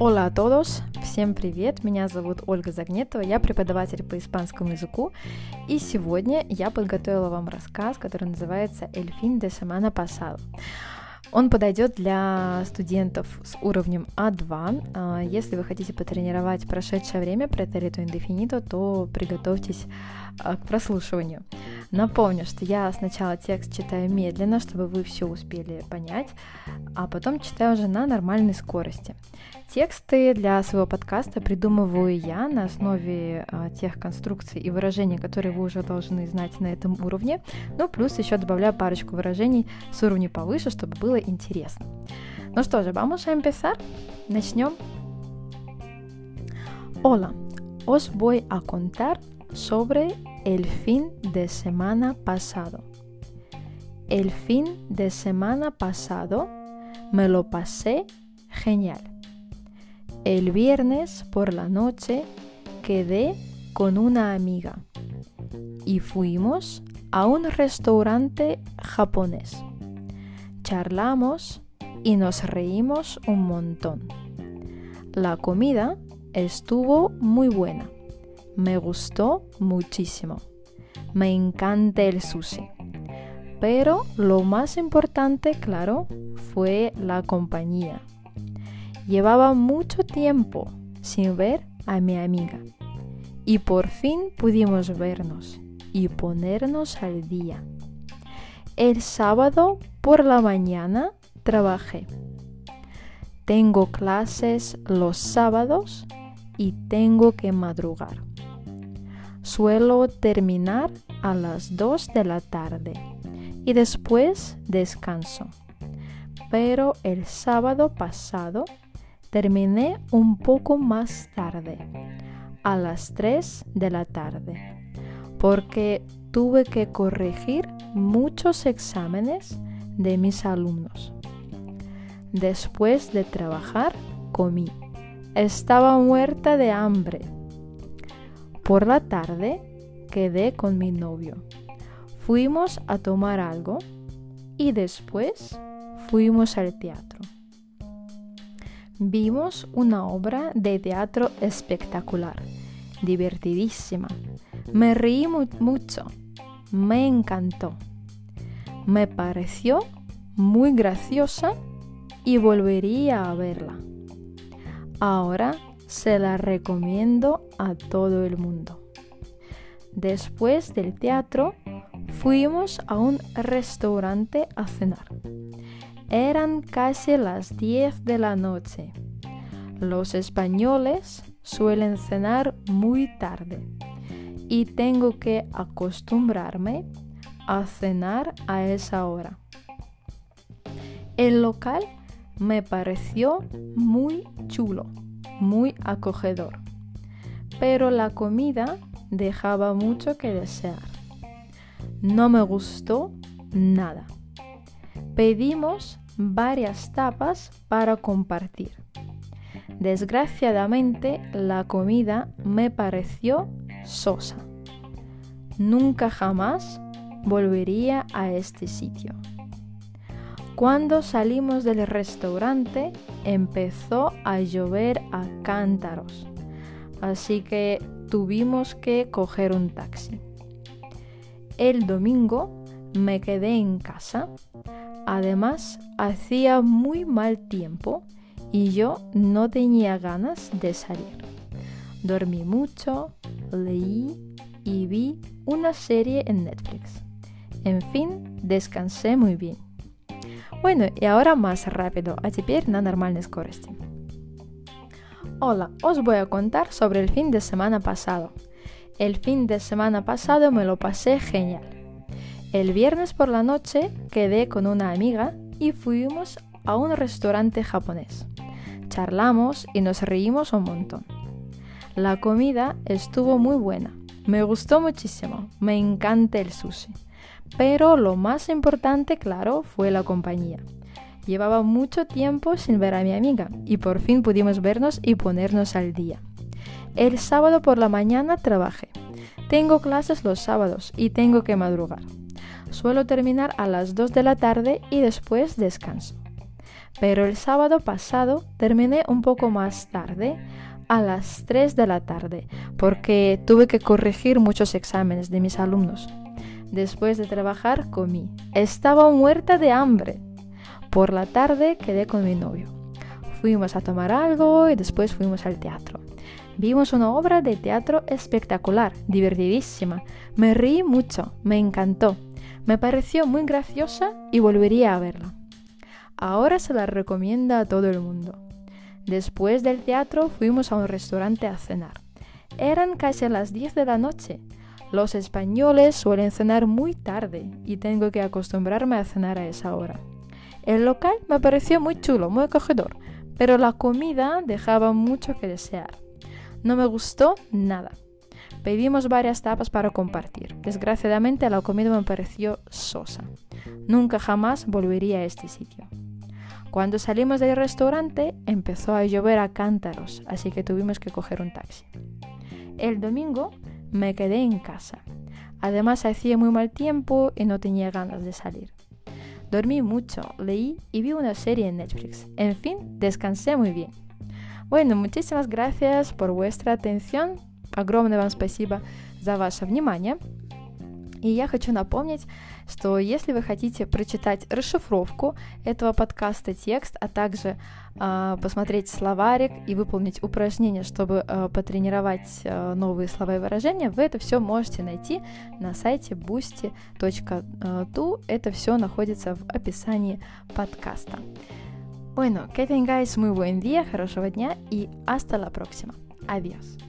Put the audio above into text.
Hola a todos, всем привет, меня зовут Ольга Загнетова, я преподаватель по испанскому языку, и сегодня я подготовила вам рассказ, который называется «El fin de semana pasado». Он подойдет для студентов с уровнем А2. А, если вы хотите потренировать прошедшее время претерито индефинито, то приготовьтесь а, к прослушиванию. Напомню, что я сначала текст читаю медленно, чтобы вы все успели понять, а потом читаю уже на нормальной скорости. Тексты для своего подкаста придумываю я на основе а, тех конструкций и выражений, которые вы уже должны знать на этом уровне. Ну, плюс еще добавляю парочку выражений с уровня повыше, чтобы было интересно. Ну что же, vamos a empezar. Начнем. Hola, os voy a contar sobre el fin de semana pasado. El fin de semana pasado me lo pasé genial. El viernes por la noche quedé con una amiga y fuimos a un restaurante japonés. Charlamos y nos reímos un montón. La comida estuvo muy buena. Me gustó muchísimo. Me encanta el sushi. Pero lo más importante, claro, fue la compañía. Llevaba mucho tiempo sin ver a mi amiga y por fin pudimos vernos y ponernos al día. El sábado por la mañana trabajé. Tengo clases los sábados y tengo que madrugar. Suelo terminar a las 2 de la tarde y después descanso. Pero el sábado pasado Terminé un poco más tarde, a las 3 de la tarde, porque tuve que corregir muchos exámenes de mis alumnos. Después de trabajar, comí. Estaba muerta de hambre. Por la tarde quedé con mi novio. Fuimos a tomar algo y después fuimos al teatro. Vimos una obra de teatro espectacular, divertidísima. Me reí mucho, me encantó. Me pareció muy graciosa y volvería a verla. Ahora se la recomiendo a todo el mundo. Después del teatro fuimos a un restaurante a cenar. Eran casi las 10 de la noche. Los españoles suelen cenar muy tarde y tengo que acostumbrarme a cenar a esa hora. El local me pareció muy chulo, muy acogedor, pero la comida dejaba mucho que desear. No me gustó nada pedimos varias tapas para compartir. Desgraciadamente la comida me pareció sosa. Nunca jamás volvería a este sitio. Cuando salimos del restaurante empezó a llover a cántaros, así que tuvimos que coger un taxi. El domingo me quedé en casa Además, hacía muy mal tiempo y yo no tenía ganas de salir. Dormí mucho, leí y vi una serie en Netflix. En fin, descansé muy bien. Bueno, y ahora más rápido, a теперь на нормальной скорости. Hola, os voy a contar sobre el fin de semana pasado. El fin de semana pasado me lo pasé genial. El viernes por la noche quedé con una amiga y fuimos a un restaurante japonés. Charlamos y nos reímos un montón. La comida estuvo muy buena. Me gustó muchísimo. Me encanta el sushi. Pero lo más importante, claro, fue la compañía. Llevaba mucho tiempo sin ver a mi amiga y por fin pudimos vernos y ponernos al día. El sábado por la mañana trabajé. Tengo clases los sábados y tengo que madrugar. Suelo terminar a las 2 de la tarde y después descanso. Pero el sábado pasado terminé un poco más tarde, a las 3 de la tarde, porque tuve que corregir muchos exámenes de mis alumnos. Después de trabajar comí. Estaba muerta de hambre. Por la tarde quedé con mi novio. Fuimos a tomar algo y después fuimos al teatro. Vimos una obra de teatro espectacular, divertidísima. Me reí mucho, me encantó. Me pareció muy graciosa y volvería a verla. Ahora se la recomienda a todo el mundo. Después del teatro fuimos a un restaurante a cenar. Eran casi las 10 de la noche. Los españoles suelen cenar muy tarde y tengo que acostumbrarme a cenar a esa hora. El local me pareció muy chulo, muy acogedor, pero la comida dejaba mucho que desear. No me gustó nada. Pedimos varias tapas para compartir. Desgraciadamente la comida me pareció sosa. Nunca jamás volvería a este sitio. Cuando salimos del restaurante empezó a llover a cántaros, así que tuvimos que coger un taxi. El domingo me quedé en casa. Además hacía muy mal tiempo y no tenía ganas de salir. Dormí mucho, leí y vi una serie en Netflix. En fin, descansé muy bien. Bueno, muchísimas gracias por vuestra atención. Огромное вам спасибо за ваше внимание. И я хочу напомнить, что если вы хотите прочитать расшифровку этого подкаста, текст, а также э, посмотреть словарик и выполнить упражнения, чтобы э, потренировать э, новые слова и выражения, вы это все можете найти на сайте boosty.tu. Это все находится в описании подкаста. Bueno, que tengáis muy buen día, хорошего дня и hasta la próxima. Adiós.